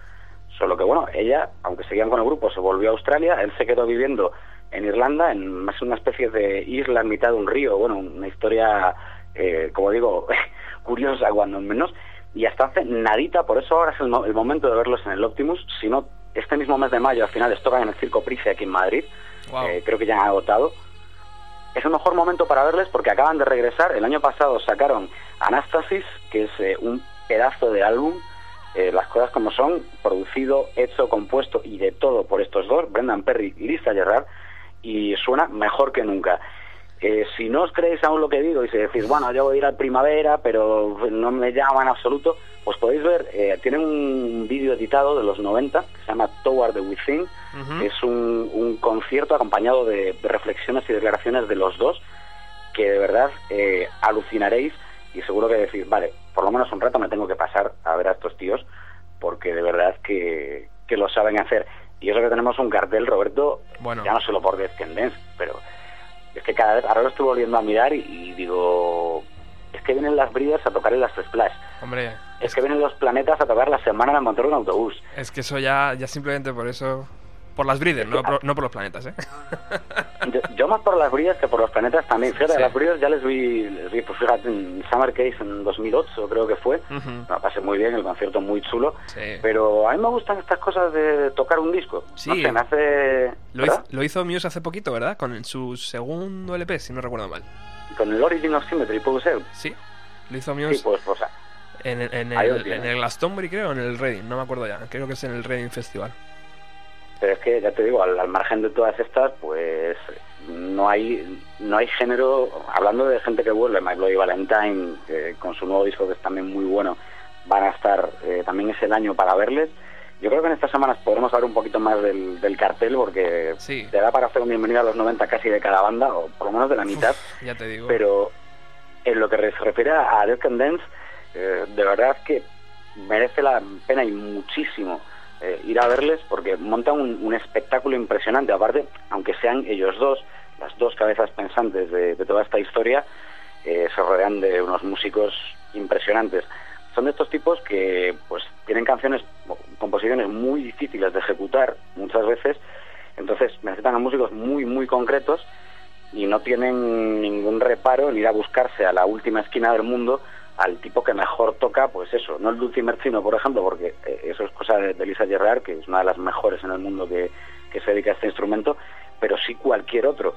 Solo que bueno, ella, aunque seguían con el grupo, se volvió a Australia, él se quedó viviendo en Irlanda, en más una especie de isla en mitad de un río, bueno, una historia, eh, como digo, *laughs* curiosa cuando menos, y hasta hace nadita, por eso ahora es el, mo- el momento de verlos en el Optimus, si no, este mismo mes de mayo al final les tocan en el Circo Price aquí en Madrid, Wow. Eh, creo que ya han agotado. Es el mejor momento para verles porque acaban de regresar. El año pasado sacaron Anastasis, que es eh, un pedazo de álbum, eh, las cosas como son, producido, hecho, compuesto y de todo por estos dos, Brendan Perry y Lisa Gerrard, y suena mejor que nunca. Eh, si no os creéis aún lo que digo y si decís, bueno, yo voy a ir al primavera, pero no me llama en absoluto, pues podéis ver, eh, tienen un vídeo editado de los 90 que se llama Toward the Within, es un, un concierto acompañado de, de reflexiones y declaraciones de los dos que de verdad eh, alucinaréis y seguro que decís, vale, por lo menos un rato me tengo que pasar a ver a estos tíos porque de verdad que, que lo saben hacer. Y eso que tenemos un cartel, Roberto, Bueno. ya no solo por Dance, pero es que cada vez, ahora lo estoy volviendo a mirar y, y digo, es que vienen las Breeders a tocar en las Splash, Hombre, es que vienen los planetas a tocar la semana en montar un autobús. es que eso ya, ya simplemente por eso... Por las Breeders, no, por- no por los planetas, ¿eh? *laughs* Yo, yo más por las brillas que por los planetas también. Fíjate, Sí. las brillas ya les vi, les vi, pues fíjate, en Summer Case en 2008 creo que fue. Me pasé muy bien, el concierto muy chulo. Sí. Pero a mí me gustan estas cosas de tocar un disco. Sí. No sé, me hace... Lo hizo, lo hizo Muse hace poquito, ¿verdad? Con su segundo LP, si no recuerdo mal. Con el Origin of Symmetry, puede ser. Sí, lo hizo Muse Sí, pues, pues, en, el- en lo el, en el Glastonbury, creo, o en el Reading, no me acuerdo ya. Creo que es en el Reading Festival. Pero es que ya te digo, al, al margen de todas estas, pues no hay no hay género, hablando de gente que vuelve, My Bloody Valentine, que con su nuevo disco que es también muy bueno, van a estar, eh, también es el año para verles. Yo creo que en estas semanas podremos hablar un poquito más del, del cartel porque Sí. te da para hacer un bienvenido a los 90 casi de cada banda, o por lo menos de la mitad, Uf, ya te digo. pero en lo que se refiere a Death Can Dance, eh, de verdad que merece la pena y muchísimo eh, ir a verles porque montan un, espectáculo impresionante. Aparte, aunque sean ellos dos, las dos cabezas pensantes de, toda esta historia, eh, se rodean de unos músicos impresionantes. Son de estos tipos que pues tienen canciones, composiciones muy difíciles de ejecutar muchas veces, entonces necesitan a músicos muy, muy concretos y no tienen ningún reparo en ir a buscarse a la última esquina del mundo al tipo que mejor toca, pues eso, no el dulcimer chino, por ejemplo, porque eh, eso es cosa de, de Lisa Gerrard, que es una de las mejores en el mundo que, que se dedica a este instrumento, pero sí cualquier otro.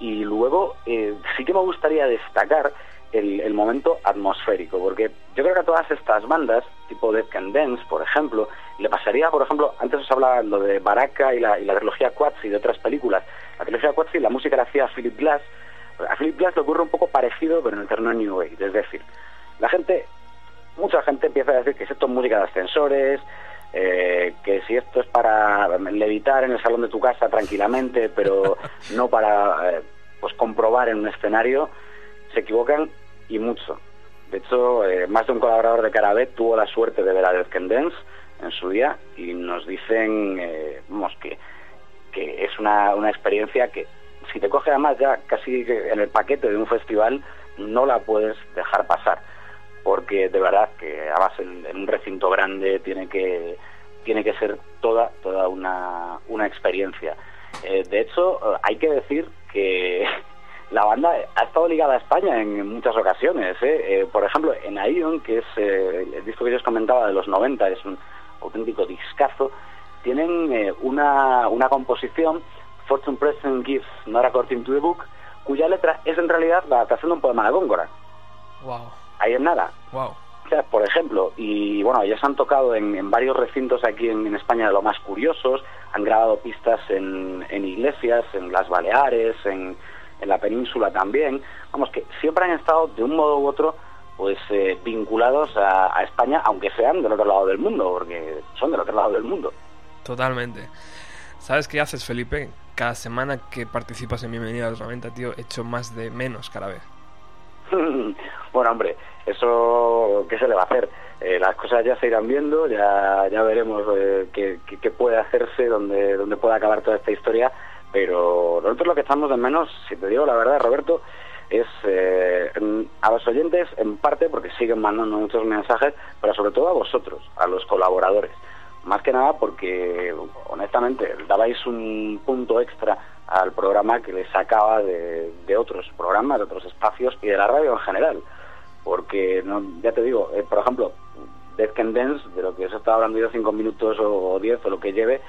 Y luego eh, sí que me gustaría destacar el, momento atmosférico, porque yo creo que a todas estas bandas, tipo Dead Can Dance, por ejemplo, le pasaría, por ejemplo, antes os hablaba lo de Baraka y la, la trilogía Quatsi de otras películas. La trilogía Quatsi, la música la hacía Philip Glass. A Philip Glass le ocurre un poco parecido, pero en el terreno New Age. Es decir, la gente, mucha gente empieza a decir que esto es música de ascensores, eh, que si esto es para levitar en el salón de tu casa tranquilamente, pero *laughs* no para eh, pues comprobar en un escenario, se equivocan y mucho. De hecho, eh, más de un colaborador de Carabet tuvo la suerte de ver a Death Can Dance en su día y nos dicen, vamos, que, que es una, una experiencia que si te coge además ya casi en el paquete de un festival, no la puedes dejar pasar. Porque de verdad que además en, en un recinto grande tiene que, tiene que ser toda, toda una, una experiencia. Eh, de hecho, eh, hay que decir que *laughs* la banda ha estado ligada a España en muchas ocasiones. ¿eh? Por ejemplo, en Ion, que es el disco que yo os comentaba de los 90, es un auténtico discazo, tienen una, una composición, Fortune Present Gives Not According to the Book, cuya letra es en realidad la adaptación de un poema de Góngora. Wow, Ahí en nada. wow. O sea, por ejemplo, y bueno, ya se han tocado en, en varios recintos aquí en, en España de lo más curiosos, han grabado pistas en, en iglesias, en las Baleares, en, en la península también. Vamos, que siempre han estado de un modo u otro pues eh, vinculados a, a España, aunque sean del otro lado del mundo, porque son del otro lado del mundo. Totalmente. ¿Sabes qué haces, Felipe? Cada semana que participas en Bienvenida a los 90, tío, echo más de menos cada vez. *laughs* bueno, hombre, eso, ¿qué se le va a hacer? Eh, las cosas ya se irán viendo, ya, ya veremos eh, qué, qué- puede hacerse, dónde, dónde puede acabar toda esta historia, pero nosotros lo que estamos de menos, si te digo la verdad, Roberto, es eh, a los oyentes, en parte porque siguen mandando muchos mensajes, pero sobre todo a vosotros, a los colaboradores. Más que nada porque, honestamente, dabais un punto extra al programa que le sacaba de, de otros programas, de otros espacios y de la radio en general. Porque, no, ya te digo, eh, por ejemplo, Death Can Dance, de lo que os he estado hablando yo cinco minutos o, diez o lo que lleve,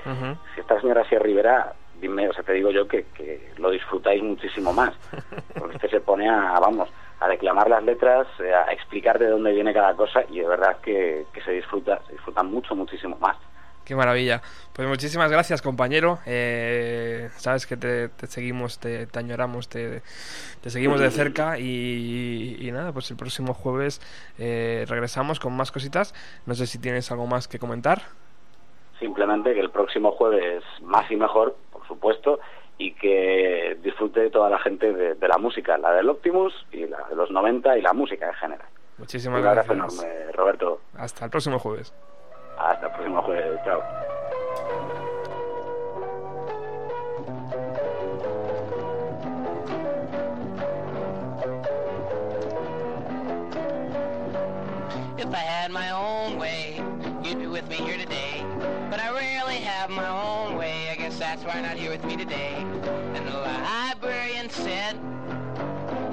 si esta señora Sierra Rivera, dime, o sea, te digo yo que, que lo disfrutáis muchísimo más. *laughs* Porque usted se pone a, vamos, a declamar las letras, eh, a explicar de dónde viene cada cosa y de verdad que, que se disfruta, se disfruta mucho, muchísimo más. Qué maravilla. Pues muchísimas gracias, compañero. Eh, sabes que te, te seguimos, te, te añoramos, te, te seguimos de cerca y, y nada, pues el próximo jueves eh, regresamos con más cositas. No sé si tienes algo más que comentar. Simplemente que el próximo jueves más y mejor, por supuesto, y que disfrute toda la gente de, de la música, la del Optimus y la de los 90 y la música en general. Muchísimas Un abrazo gracias. enorme, Roberto. Hasta el próximo jueves. Hasta el próximo jueves. Chao. If I had my own way, you'd be with me here today. But I rarely have my own way. I guess that's why you're not here with me today. And the librarian said,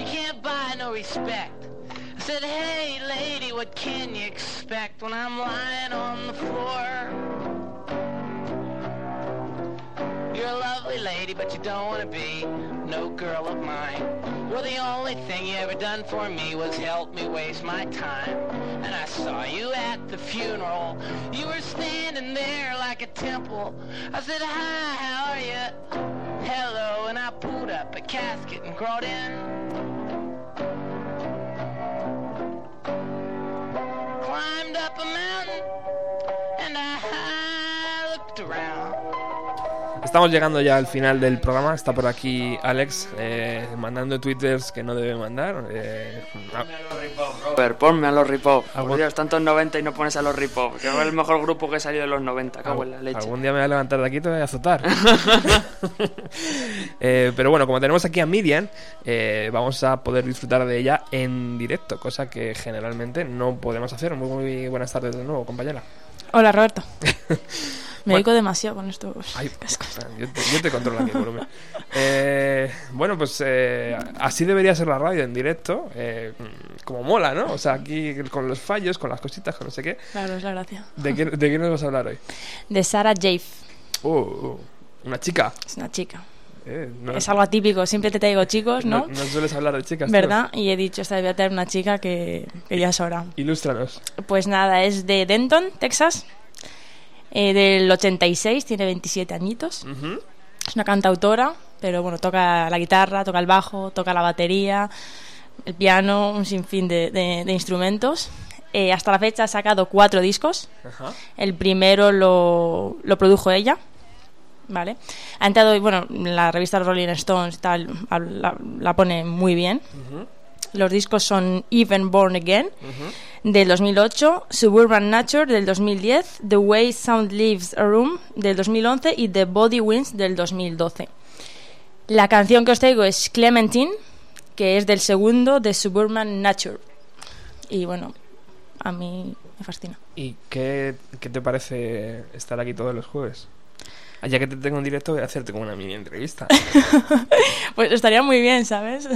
You can't buy no respect. I said, Hey, what can you expect when I'm lying on the floor? You're a lovely lady, but you don't want to be no girl of mine. Well, the only thing you ever done for me was help me waste my time. And I saw you at the funeral. You were standing there like a temple. I said, hi, how are you? Hello, and I pulled up a casket and crawled in. Climbed up a mountain, Estamos llegando ya al final del programa. Está por aquí Alex eh, mandando twitters que no debe mandar. Eh, ah, Robert, ponme a los Ripop. Por Dios, tantos 90 y no pones a los Ripop. Que fue el mejor grupo que salió de los 90. Cago en la leche. Algún día me voy a levantar de aquí y te voy a azotar. *laughs* *laughs* Eh, pero bueno, como tenemos aquí a Miriam, eh, vamos a poder disfrutar de ella en directo, cosa que generalmente no podemos hacer. Muy, muy buenas tardes de nuevo, compañera. Hola, Roberto. *laughs* Me Bueno. oigo demasiado con estos Ay, *laughs* cascos. yo, te, yo te controlo aquí el volumen. Eh, bueno, pues eh, así debería ser la radio en directo, eh, como mola, ¿no? O sea, aquí con los fallos, con las cositas, con no sé qué. Claro, es la gracia. ¿De qué, de qué nos vas a hablar hoy? *laughs* De Sarah Jaffe. Uh, uh, una chica. Es una chica. Eh, no, Es algo atípico, siempre te traigo chicos, ¿no? no, no sueles hablar de chicas. tío. ¿Verdad? Y he dicho, esta voy a traer una chica que, que ya es hora. Ilústranos. Pues nada, es de Denton, Texas, eh, del 86, tiene 27 añitos. Ujú. Es una cantautora, pero bueno, toca la guitarra, toca el bajo, toca la batería, el piano, un sinfín de, de- de instrumentos. Eh, hasta la fecha ha sacado cuatro discos. Ajá. El primero lo, lo produjo ella, ¿vale? Ha entrado, bueno, la revista Rolling Stones tal, la, la pone muy bien. Los discos son Even Born Again del 2008, Suburban Nature del 2010, The Way Sound Leaves a Room del 2011 y The Body Wins del 2012. La canción que os traigo es Clementine, que es del segundo de Suburban Nature. Y bueno, a mí me fascina. ¿Y qué, qué te parece estar aquí todos los jueves? Ya que te tengo en directo, voy a hacerte como una mini entrevista. *laughs* Pues estaría muy bien, ¿sabes?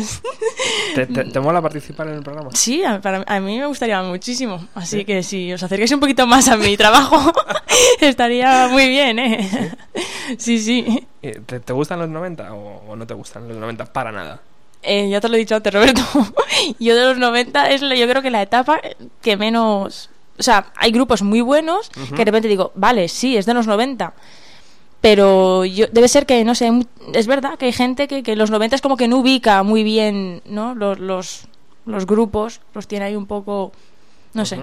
¿Te, te, te mola participar en el programa? Sí, a, para- a mí me gustaría muchísimo. Así que si os acerquéis un poquito más a mi trabajo, *laughs* estaría muy bien, ¿eh? Sí, sí. ¿Te, te gustan los 90 o, o no te gustan los 90 para nada? Eh, ya te lo he dicho antes, Roberto. *laughs* yo de los 90 es la- yo creo que la etapa que menos... O sea, hay grupos muy buenos que de repente digo, vale, sí, es de los 90. Pero yo, debe ser que, no sé, es verdad que hay gente que, que los 90 es como que no ubica muy bien, ¿no? Los, los, los grupos, los tiene ahí un poco, no sé.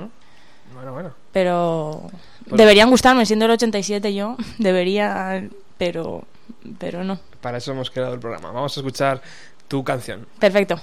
Bueno, bueno. Pero Pues- deberían gustarme, siendo el 87 yo, *laughs* debería, pero, pero no. Para eso hemos creado el programa. Vamos a escuchar tu canción. Perfecto.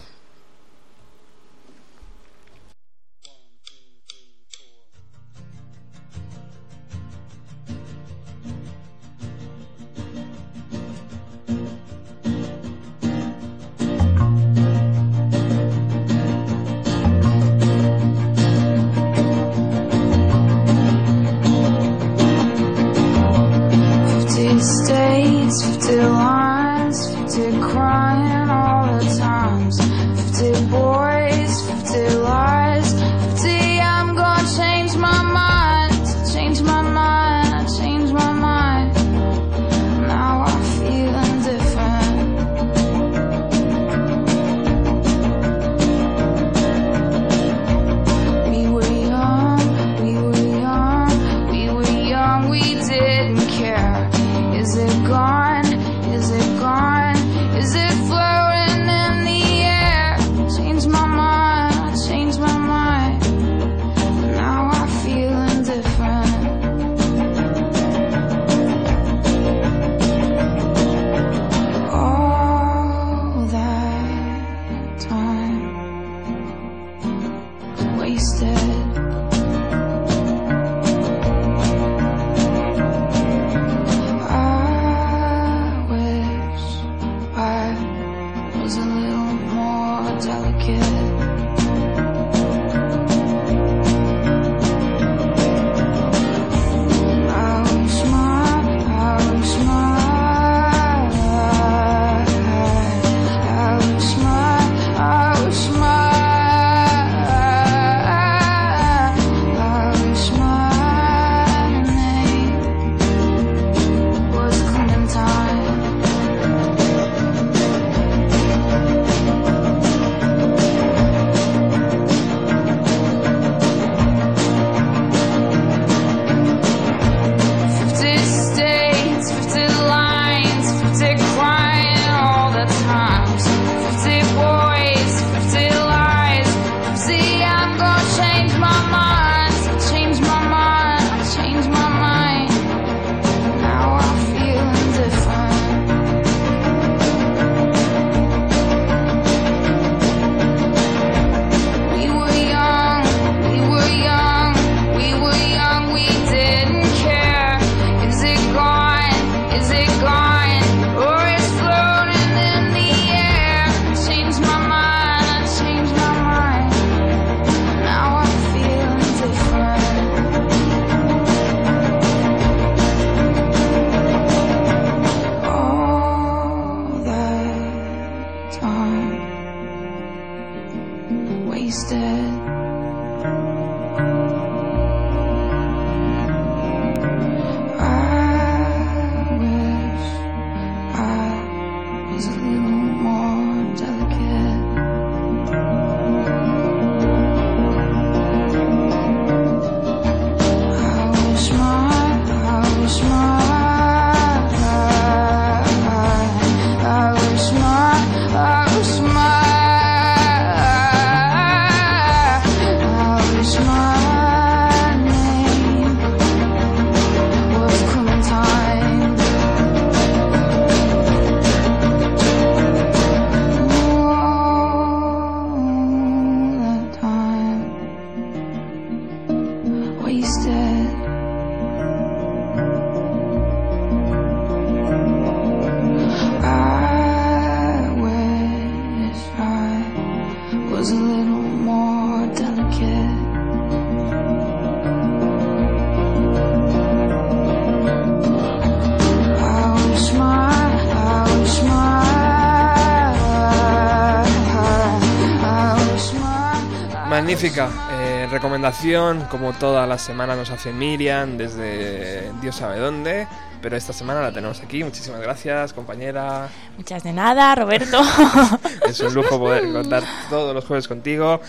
Magnífica. Eh, recomendación, como todas las semanas nos hace Miriam desde Dios sabe dónde, pero esta semana la tenemos aquí. Muchísimas gracias, compañera. Muchas de nada, Roberto. *laughs* Es un lujo poder contar todos los jueves contigo.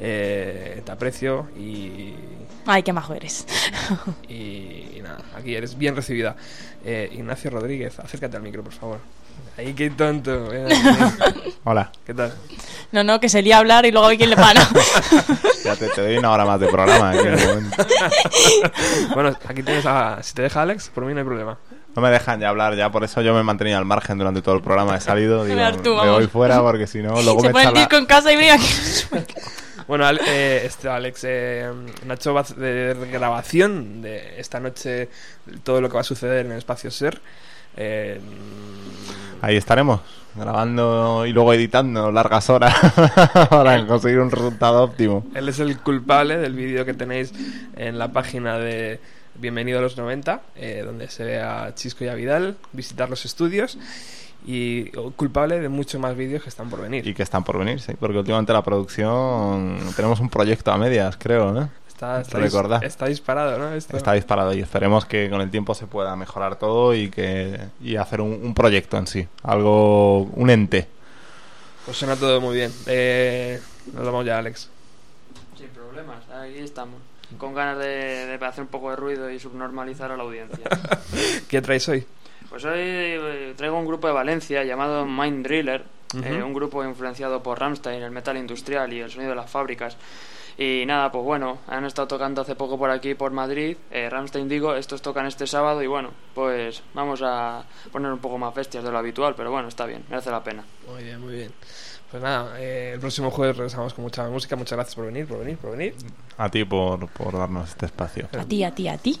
Eh, te aprecio y, Ay, qué majo eres. y, aquí eres bien recibida. Eh, Ignacio Rodríguez, acércate al micro, por favor. Ahí, qué tonto. aquí. *laughs* Hola. ¿Qué tal? No, no, que se lía a hablar y luego hay quien le para. *laughs* Ya te, te doy una hora más de programa. ¿eh? *laughs* en bueno, aquí tienes a. Si te deja Alex, por mí no hay problema. No me dejan ya hablar, ya por eso yo me he mantenido al margen durante todo el programa. He salido, digo, tú, me voy fuera porque si no, luego se me echa el la... en casa y mira aquí. Bueno, eh, este, Alex, eh, Nacho va hacer grabación de esta noche todo lo que va a suceder en el espacio SER. Eh, Ahí estaremos, grabando y luego editando largas horas *laughs* para conseguir un resultado óptimo. él es el culpable del vídeo que tenéis en la página de Bienvenido a los 90, eh, donde se ve a Chisco y a Vidal visitar los estudios. Y culpable de muchos más vídeos que están por venir. Y que están por venir, sí, porque últimamente la producción tenemos un proyecto a medias, creo, ¿no? Está, está, dis- está disparado, ¿no? Esto. Está disparado y esperemos que con el tiempo se pueda mejorar todo y que y hacer un, un proyecto en sí, algo, un ente. Pues suena todo muy bien. Eh, nos vamos ya, Alex. Sin problemas, aquí estamos. Con ganas de, de hacer un poco de ruido y subnormalizar a la audiencia. *laughs* ¿Qué traéis hoy? Pues hoy eh, traigo un grupo de Valencia llamado Mind Driller, eh, un grupo influenciado por Rammstein, el metal industrial y el sonido de las fábricas. Y nada, pues bueno, han estado tocando hace poco por aquí, por Madrid. Eh, Rammstein digo, estos tocan este sábado y bueno, pues vamos a poner un poco más bestias de lo habitual, pero bueno, está bien, merece la pena. Muy bien, muy bien. Pues nada, eh, el próximo jueves regresamos con mucha música. Muchas gracias por venir, por venir, por venir. A ti por, por darnos este espacio. A ti, a ti, a ti.